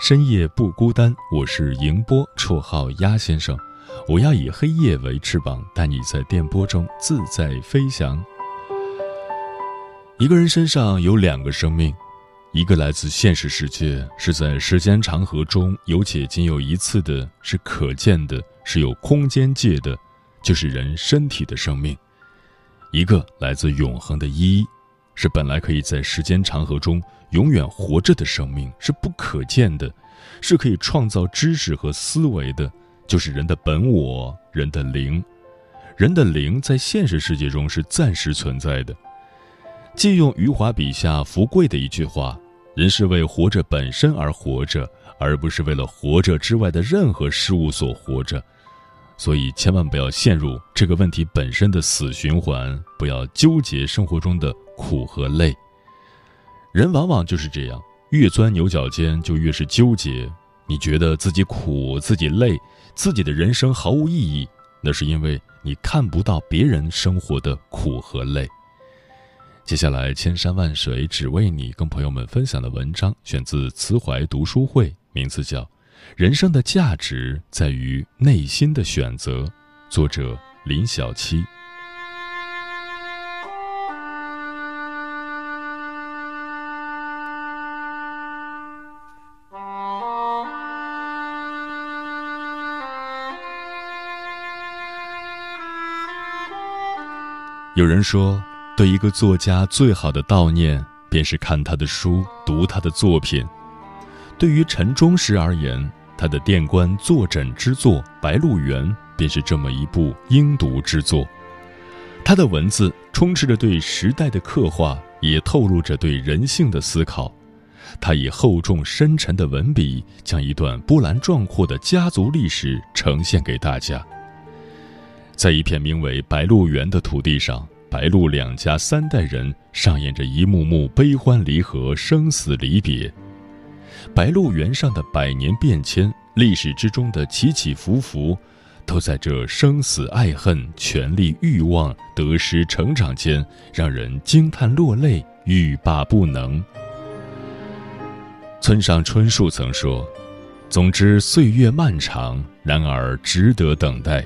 深夜不孤单。我是迎波，绰号鸭先生。我要以黑夜为翅膀，带你在电波中自在飞翔。一个人身上有两个生命，一个来自现实世界，是在时间长河中有且仅有一次的，是可见的，是有空间界的，就是人身体的生命；一个来自永恒的一。是本来可以在时间长河中永远活着的生命，是不可见的，是可以创造知识和思维的，就是人的本我，人的灵。人的灵在现实世界中是暂时存在的。借用余华笔下福贵的一句话：“人是为活着本身而活着，而不是为了活着之外的任何事物所活着。”所以，千万不要陷入这个问题本身的死循环，不要纠结生活中的苦和累。人往往就是这样，越钻牛角尖就越是纠结。你觉得自己苦、自己累、自己的人生毫无意义，那是因为你看不到别人生活的苦和累。接下来，千山万水只为你，跟朋友们分享的文章选自慈怀读书会，名字叫。人生的价值在于内心的选择。作者林小七。有人说，对一个作家最好的悼念，便是看他的书，读他的作品。对于陈忠实而言，他的殿官坐枕之作《白鹿原》便是这么一部应读之作。他的文字充斥着对时代的刻画，也透露着对人性的思考。他以厚重深沉的文笔，将一段波澜壮阔的家族历史呈现给大家。在一片名为白鹿原的土地上，白鹿两家三代人上演着一幕幕悲欢离合、生死离别。白鹿原上的百年变迁，历史之中的起起伏伏，都在这生死爱恨、权力欲望、得失成长间，让人惊叹落泪，欲罢不能。村上春树曾说：“总之，岁月漫长，然而值得等待。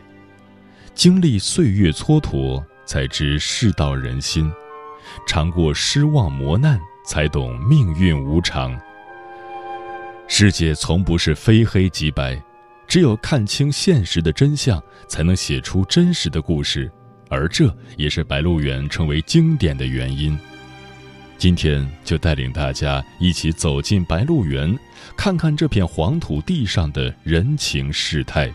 经历岁月蹉跎，才知世道人心；尝过失望磨难，才懂命运无常。”世界从不是非黑即白，只有看清现实的真相，才能写出真实的故事，而这也是《白鹿原》成为经典的原因。今天就带领大家一起走进白鹿原，看看这片黄土地上的人情世态。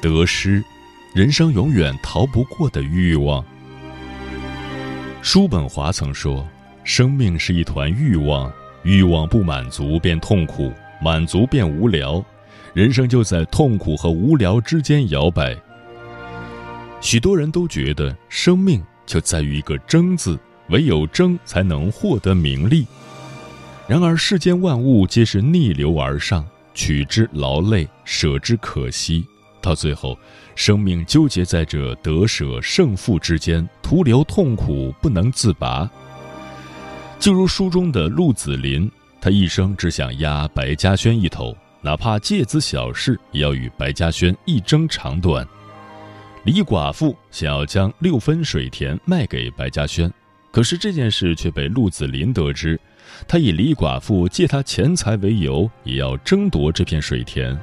得失，人生永远逃不过的欲望。叔本华曾说：“生命是一团欲望，欲望不满足便痛苦，满足便无聊，人生就在痛苦和无聊之间摇摆。”许多人都觉得生命就在于一个“争”字，唯有争才能获得名利。然而世间万物皆是逆流而上，取之劳累，舍之可惜。到最后，生命纠结在这得舍胜负之间，徒留痛苦不能自拔。就如书中的陆子霖，他一生只想压白嘉轩一头，哪怕借子小事，也要与白嘉轩一争长短。李寡妇想要将六分水田卖给白嘉轩，可是这件事却被陆子霖得知，他以李寡妇借他钱财为由，也要争夺这片水田。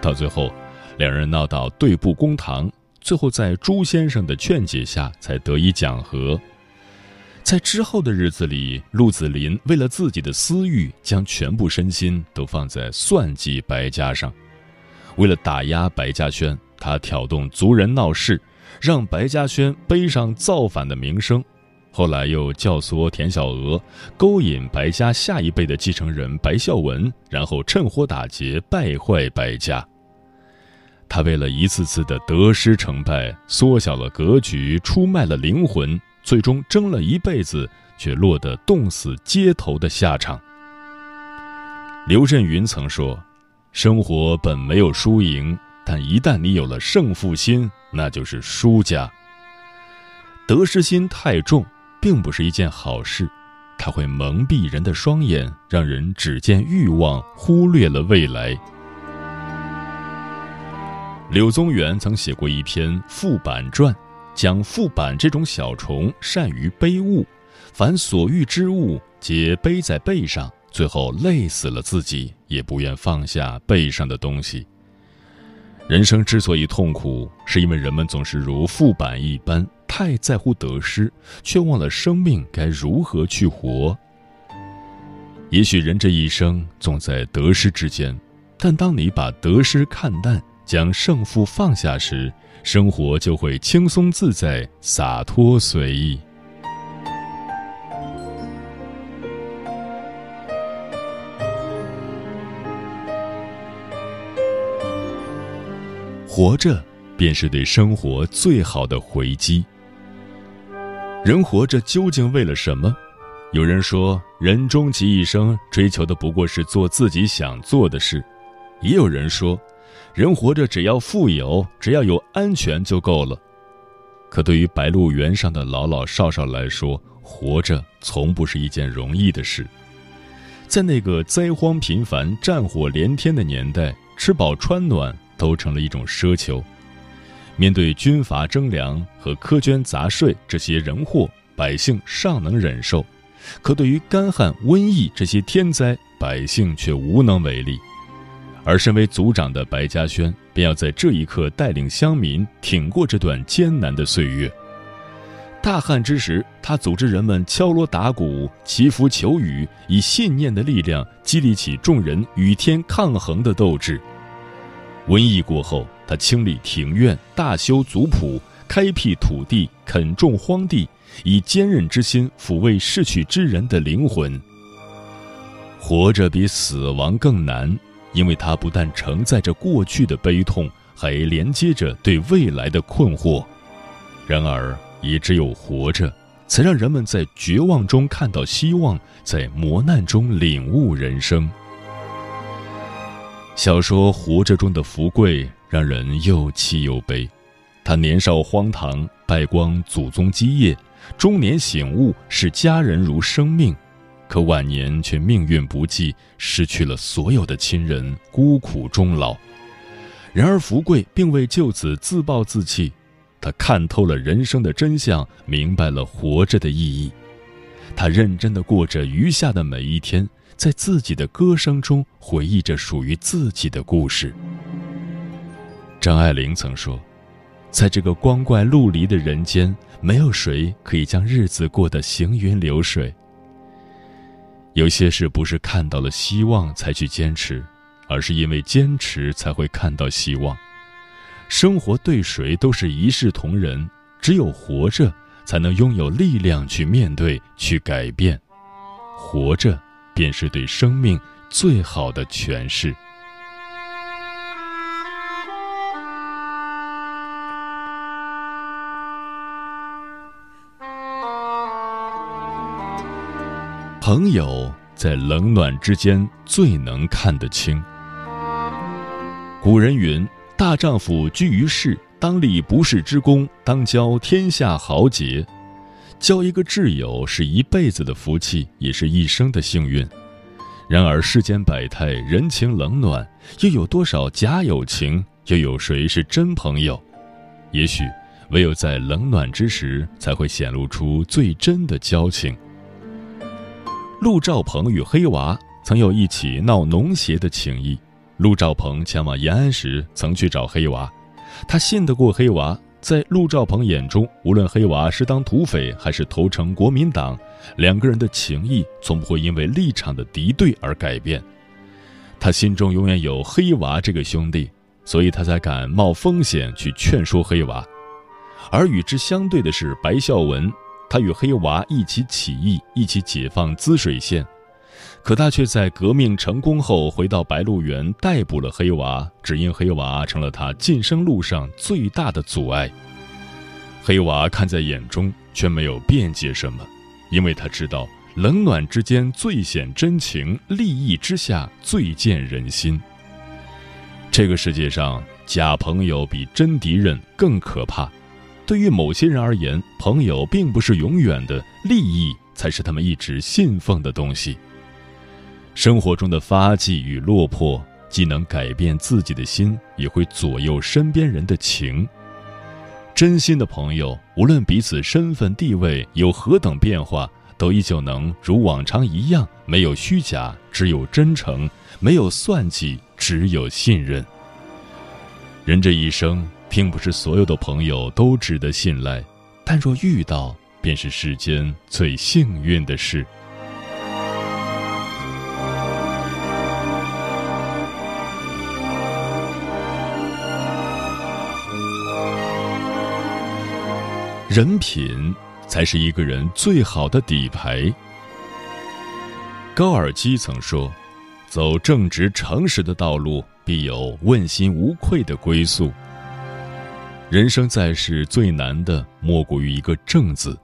到最后，两人闹到对簿公堂，最后在朱先生的劝解下才得以讲和。在之后的日子里，陆子霖为了自己的私欲，将全部身心都放在算计白家上。为了打压白嘉轩，他挑动族人闹事，让白嘉轩背上造反的名声。后来又教唆田小娥勾引白家下一辈的继承人白孝文，然后趁火打劫，败坏白家。他为了一次次的得失成败，缩小了格局，出卖了灵魂，最终争了一辈子，却落得冻死街头的下场。刘震云曾说：“生活本没有输赢，但一旦你有了胜负心，那就是输家。得失心太重。”并不是一件好事，它会蒙蔽人的双眼，让人只见欲望，忽略了未来。柳宗元曾写过一篇《副板传》，讲副板这种小虫善于背物，凡所欲之物，皆背在背上，最后累死了自己，也不愿放下背上的东西。人生之所以痛苦，是因为人们总是如副板一般。太在乎得失，却忘了生命该如何去活。也许人这一生总在得失之间，但当你把得失看淡，将胜负放下时，生活就会轻松自在、洒脱随意。活着，便是对生活最好的回击。人活着究竟为了什么？有人说，人终其一生追求的不过是做自己想做的事；也有人说，人活着只要富有，只要有安全就够了。可对于白鹿原上的老老少少来说，活着从不是一件容易的事。在那个灾荒频繁、战火连天的年代，吃饱穿暖都成了一种奢求。面对军阀征粮和苛捐杂税这些人祸，百姓尚能忍受；可对于干旱、瘟疫这些天灾，百姓却无能为力。而身为族长的白嘉轩，便要在这一刻带领乡民挺过这段艰难的岁月。大旱之时，他组织人们敲锣打鼓、祈福求雨，以信念的力量激励起众人与天抗衡的斗志。瘟疫过后。他清理庭院，大修族谱，开辟土地，垦种荒地，以坚韧之心抚慰逝去之人的灵魂。活着比死亡更难，因为它不但承载着过去的悲痛，还连接着对未来的困惑。然而，也只有活着，才让人们在绝望中看到希望，在磨难中领悟人生。小说《活着》中的福贵。让人又气又悲。他年少荒唐，败光祖宗基业；中年醒悟，视家人如生命。可晚年却命运不济，失去了所有的亲人，孤苦终老。然而福贵并未就此自暴自弃，他看透了人生的真相，明白了活着的意义。他认真的过着余下的每一天，在自己的歌声中回忆着属于自己的故事。张爱玲曾说：“在这个光怪陆离的人间，没有谁可以将日子过得行云流水。有些事不是看到了希望才去坚持，而是因为坚持才会看到希望。生活对谁都是一视同仁，只有活着，才能拥有力量去面对、去改变。活着，便是对生命最好的诠释。”朋友在冷暖之间最能看得清。古人云：“大丈夫居于世，当立不世之功，当交天下豪杰。”交一个挚友是一辈子的福气，也是一生的幸运。然而世间百态，人情冷暖，又有多少假友情？又有谁是真朋友？也许，唯有在冷暖之时，才会显露出最真的交情。陆兆鹏与黑娃曾有一起闹农协的情谊。陆兆鹏前往延安时，曾去找黑娃，他信得过黑娃。在陆兆鹏眼中，无论黑娃是当土匪还是投诚国民党，两个人的情谊从不会因为立场的敌对而改变。他心中永远有黑娃这个兄弟，所以他才敢冒风险去劝说黑娃。而与之相对的是白孝文，他与黑娃一起起义，一起解放滋水县。可他却在革命成功后回到白鹿原逮捕了黑娃，只因黑娃成了他晋升路上最大的阻碍。黑娃看在眼中，却没有辩解什么，因为他知道冷暖之间最显真情，利益之下最见人心。这个世界上，假朋友比真敌人更可怕。对于某些人而言，朋友并不是永远的，利益才是他们一直信奉的东西。生活中的发迹与落魄，既能改变自己的心，也会左右身边人的情。真心的朋友，无论彼此身份地位有何等变化，都依旧能如往常一样，没有虚假，只有真诚；没有算计，只有信任。人这一生，并不是所有的朋友都值得信赖，但若遇到，便是世间最幸运的事。人品才是一个人最好的底牌。高尔基曾说：“走正直诚实的道路，必有问心无愧的归宿。”人生在世，最难的莫过于一个“正”字，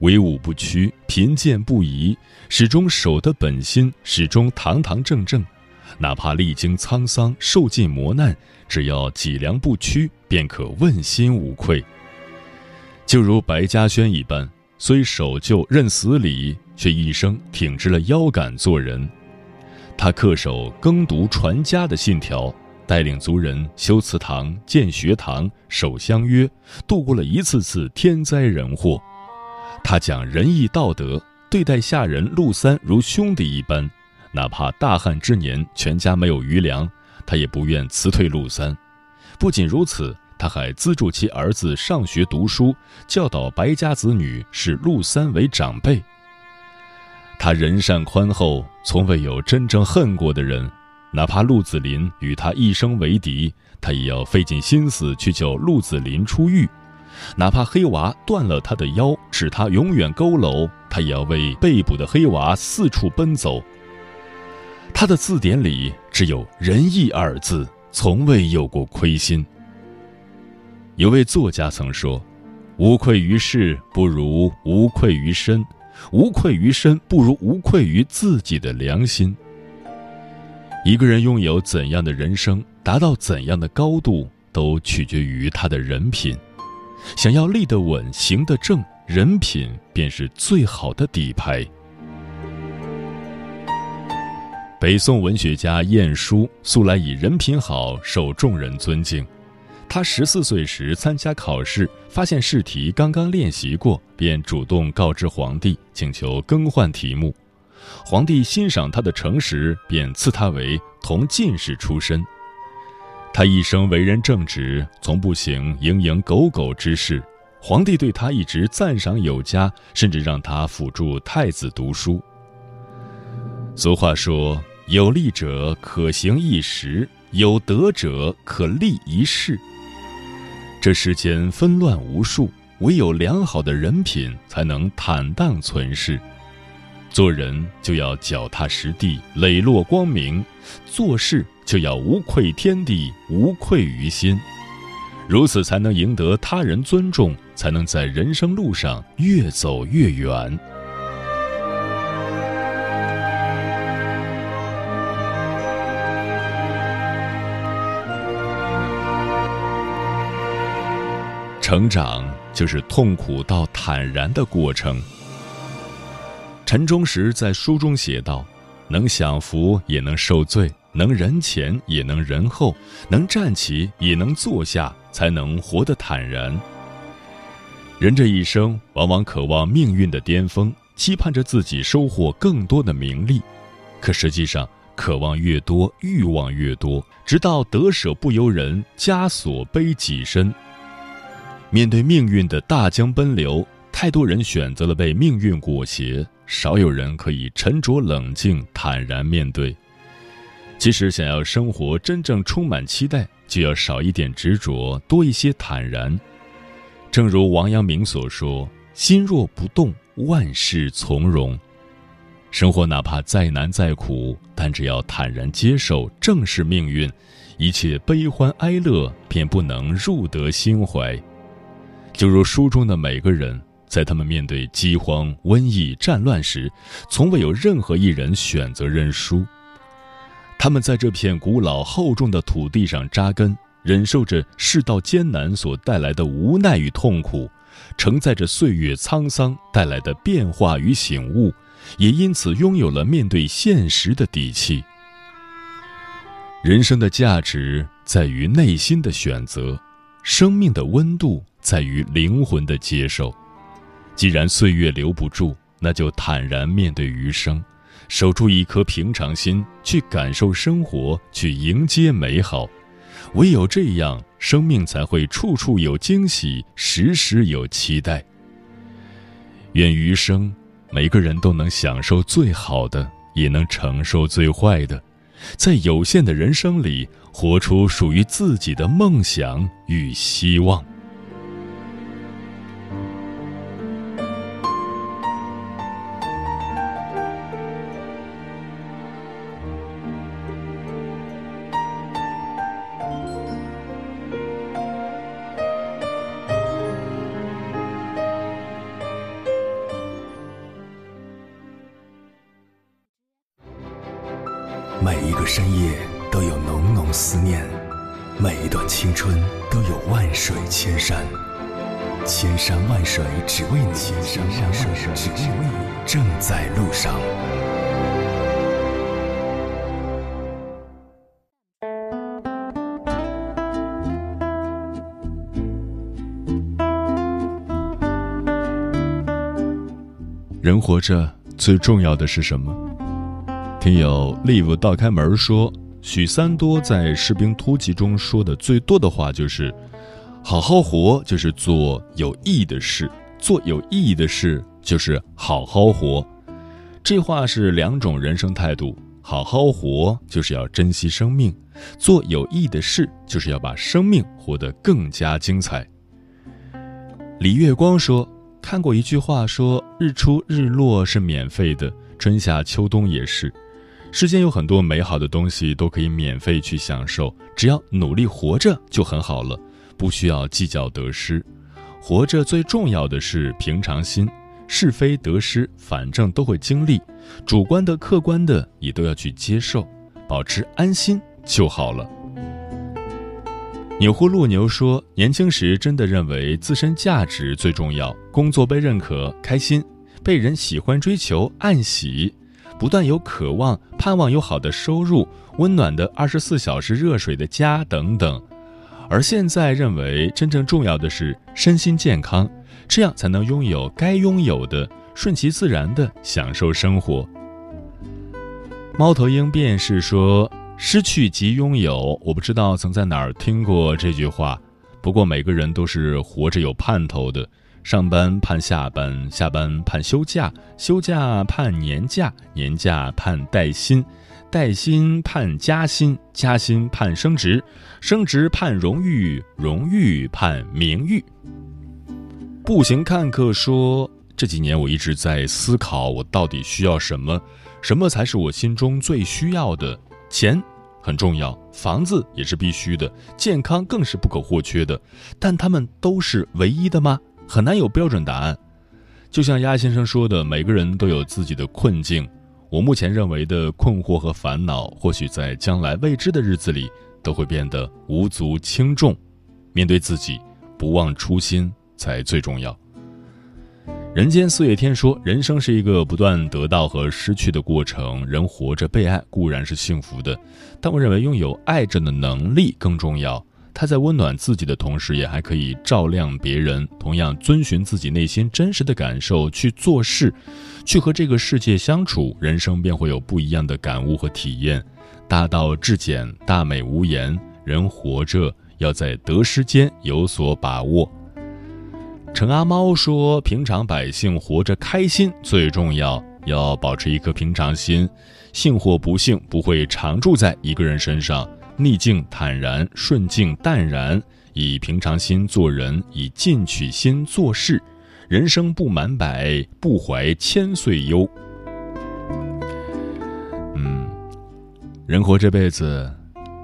威武不屈，贫贱不移，始终守得本心，始终堂堂正正。哪怕历经沧桑，受尽磨难，只要脊梁不屈，便可问心无愧。就如白嘉轩一般，虽守旧认死理，却一生挺直了腰杆做人。他恪守耕读传家的信条，带领族人修祠堂、建学堂、守乡约，度过了一次次天灾人祸。他讲仁义道德，对待下人陆三如兄弟一般，哪怕大旱之年全家没有余粮，他也不愿辞退陆三。不仅如此。他还资助其儿子上学读书，教导白家子女视陆三为长辈。他人善宽厚，从未有真正恨过的人。哪怕陆子霖与他一生为敌，他也要费尽心思去救陆子霖出狱。哪怕黑娃断了他的腰，使他永远佝偻，他也要为被捕的黑娃四处奔走。他的字典里只有仁义二字，从未有过亏心。有位作家曾说：“无愧于世，不如无愧于身；无愧于身，不如无愧于自己的良心。”一个人拥有怎样的人生，达到怎样的高度，都取决于他的人品。想要立得稳、行得正，人品便是最好的底牌。北宋文学家晏殊素来以人品好受众人尊敬。他十四岁时参加考试，发现试题刚刚练习过，便主动告知皇帝，请求更换题目。皇帝欣赏他的诚实，便赐他为同进士出身。他一生为人正直，从不行蝇营狗苟之事。皇帝对他一直赞赏有加，甚至让他辅助太子读书。俗话说：“有利者可行一时，有德者可立一世。”这世间纷乱无数，唯有良好的人品才能坦荡存世。做人就要脚踏实地、磊落光明，做事就要无愧天地、无愧于心，如此才能赢得他人尊重，才能在人生路上越走越远。成长就是痛苦到坦然的过程。陈忠实在书中写道：“能享福也能受罪，能人前也能人后，能站起也能坐下，才能活得坦然。人这一生往往渴望命运的巅峰，期盼着自己收获更多的名利，可实际上，渴望越多，欲望越多，直到得舍不由人，枷锁背己身。面对命运的大江奔流，太多人选择了被命运裹挟，少有人可以沉着冷静、坦然面对。其实，想要生活真正充满期待，就要少一点执着，多一些坦然。正如王阳明所说：“心若不动，万事从容。”生活哪怕再难再苦，但只要坦然接受，正视命运，一切悲欢哀乐便不能入得心怀。就如书中的每个人，在他们面对饥荒、瘟疫、战乱时，从未有任何一人选择认输。他们在这片古老厚重的土地上扎根。忍受着世道艰难所带来的无奈与痛苦，承载着岁月沧桑带来的变化与醒悟，也因此拥有了面对现实的底气。人生的价值在于内心的选择，生命的温度在于灵魂的接受。既然岁月留不住，那就坦然面对余生，守住一颗平常心，去感受生活，去迎接美好。唯有这样，生命才会处处有惊喜，时时有期待。愿余生，每个人都能享受最好的，也能承受最坏的，在有限的人生里，活出属于自己的梦想与希望。人活着最重要的是什么？听友 live 倒开门说，许三多在《士兵突击》中说的最多的话就是：“好好活就是做有意义的事，做有意义的事就是好好活。”这话是两种人生态度。好好活就是要珍惜生命，做有意义的事就是要把生命活得更加精彩。李月光说：“看过一句话，说日出日落是免费的，春夏秋冬也是。”世间有很多美好的东西都可以免费去享受，只要努力活着就很好了，不需要计较得失。活着最重要的是平常心，是非得失反正都会经历，主观的、客观的也都要去接受，保持安心就好了。钮祜禄牛说：“年轻时真的认为自身价值最重要，工作被认可，开心；被人喜欢、追求，暗喜。”不断有渴望，盼望有好的收入、温暖的二十四小时热水的家等等，而现在认为真正重要的是身心健康，这样才能拥有该拥有的，顺其自然的享受生活。猫头鹰便是说：“失去即拥有。”我不知道曾在哪儿听过这句话，不过每个人都是活着有盼头的。上班盼下班，下班盼休假，休假盼年假，年假盼带薪，带薪盼加薪，加薪盼升职，升职盼荣誉，荣誉盼名誉。步行看客说：“这几年我一直在思考，我到底需要什么？什么才是我心中最需要的？钱很重要，房子也是必须的，健康更是不可或缺的，但他们都是唯一的吗？”很难有标准答案，就像鸭先生说的，每个人都有自己的困境。我目前认为的困惑和烦恼，或许在将来未知的日子里都会变得无足轻重。面对自己，不忘初心才最重要。人间四月天说，人生是一个不断得到和失去的过程。人活着被爱固然是幸福的，但我认为拥有爱着的能力更重要。他在温暖自己的同时，也还可以照亮别人。同样，遵循自己内心真实的感受去做事，去和这个世界相处，人生便会有不一样的感悟和体验。大道至简，大美无言。人活着要在得失间有所把握。陈阿猫说：“平常百姓活着开心最重要，要保持一颗平常心。幸或不幸不会常住在一个人身上。逆境坦然，顺境淡然，以平常心做人，以进取心做事。人生不满百，不怀千岁忧。”嗯，人活这辈子。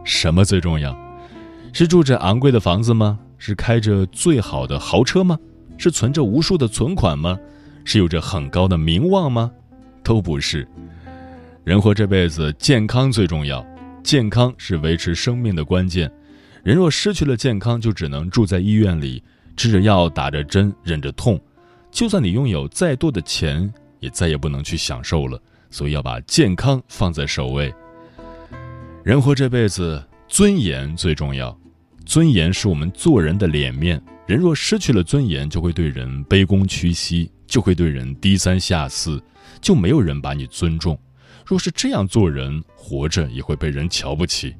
什么最重要？是住着昂贵的房子吗？是开着最好的豪车吗？是存着无数的存款吗？是有着很高的名望吗？都不是。人活这辈子，健康最重要。健康是维持生命的关键。人若失去了健康，就只能住在医院里，吃着药，打着针，忍着痛。就算你拥有再多的钱，也再也不能去享受了。所以要把健康放在首位。人活这辈子，尊严最重要。尊严是我们做人的脸面。人若失去了尊严，就会对人卑躬屈膝，就会对人低三下四，就没有人把你尊重。若是这样做人，活着也会被人瞧不起。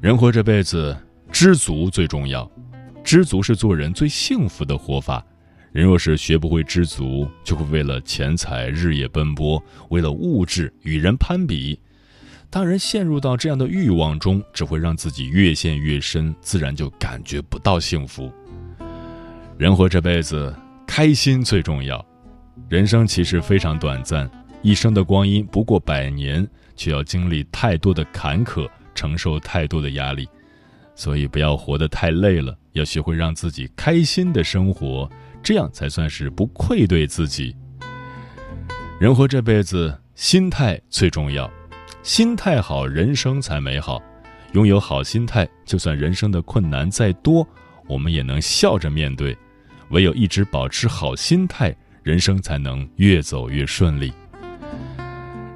人活这辈子，知足最重要。知足是做人最幸福的活法。人若是学不会知足，就会为了钱财日夜奔波，为了物质与人攀比。当人陷入到这样的欲望中，只会让自己越陷越深，自然就感觉不到幸福。人活这辈子，开心最重要。人生其实非常短暂，一生的光阴不过百年，却要经历太多的坎坷，承受太多的压力，所以不要活得太累了，要学会让自己开心的生活，这样才算是不愧对自己。人活这辈子，心态最重要。心态好，人生才美好。拥有好心态，就算人生的困难再多，我们也能笑着面对。唯有一直保持好心态，人生才能越走越顺利。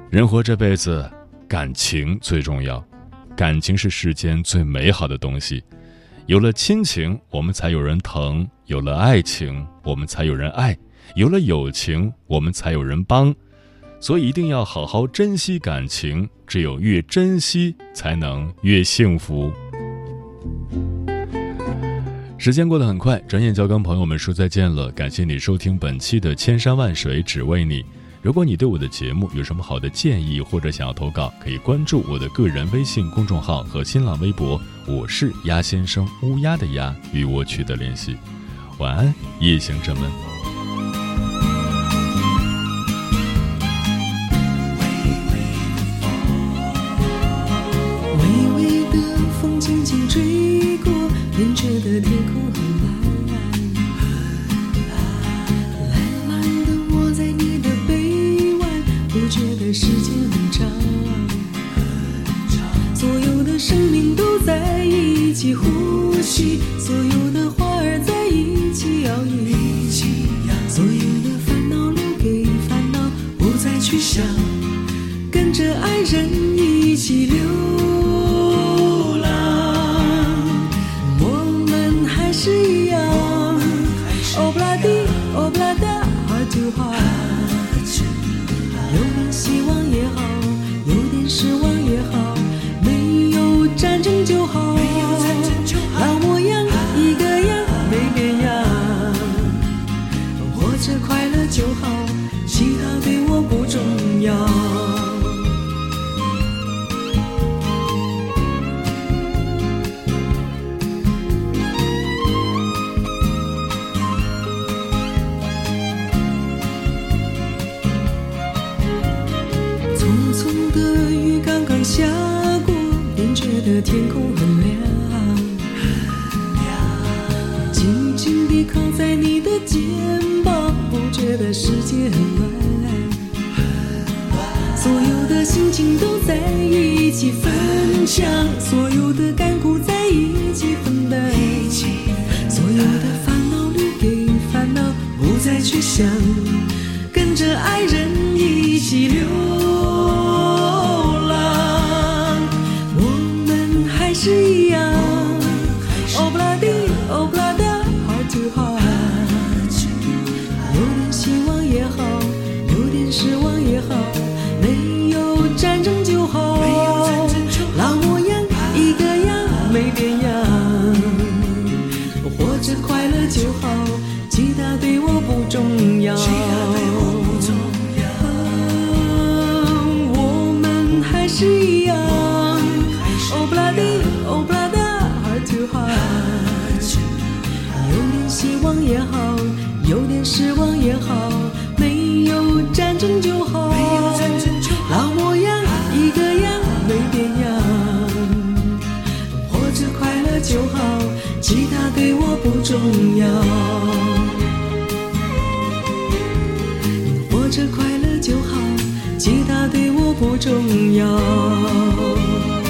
人活这辈子，感情最重要。感情是世间最美好的东西。有了亲情，我们才有人疼；有了爱情，我们才有人爱；有了友情，我们才有人帮。所以一定要好好珍惜感情，只有越珍惜，才能越幸福。时间过得很快，转眼就要跟朋友们说再见了。感谢你收听本期的《千山万水只为你》。如果你对我的节目有什么好的建议，或者想要投稿，可以关注我的个人微信公众号和新浪微博，我是鸭先生，乌鸦的鸭，与我取得联系。晚安，夜行者们。时间很长，所有的生命都在一起呼吸，所有的花儿在一起摇曳，所有的烦恼留给烦恼，不再去想，跟着爱人一起流。还是一样。着快乐就好，其他对我不重要。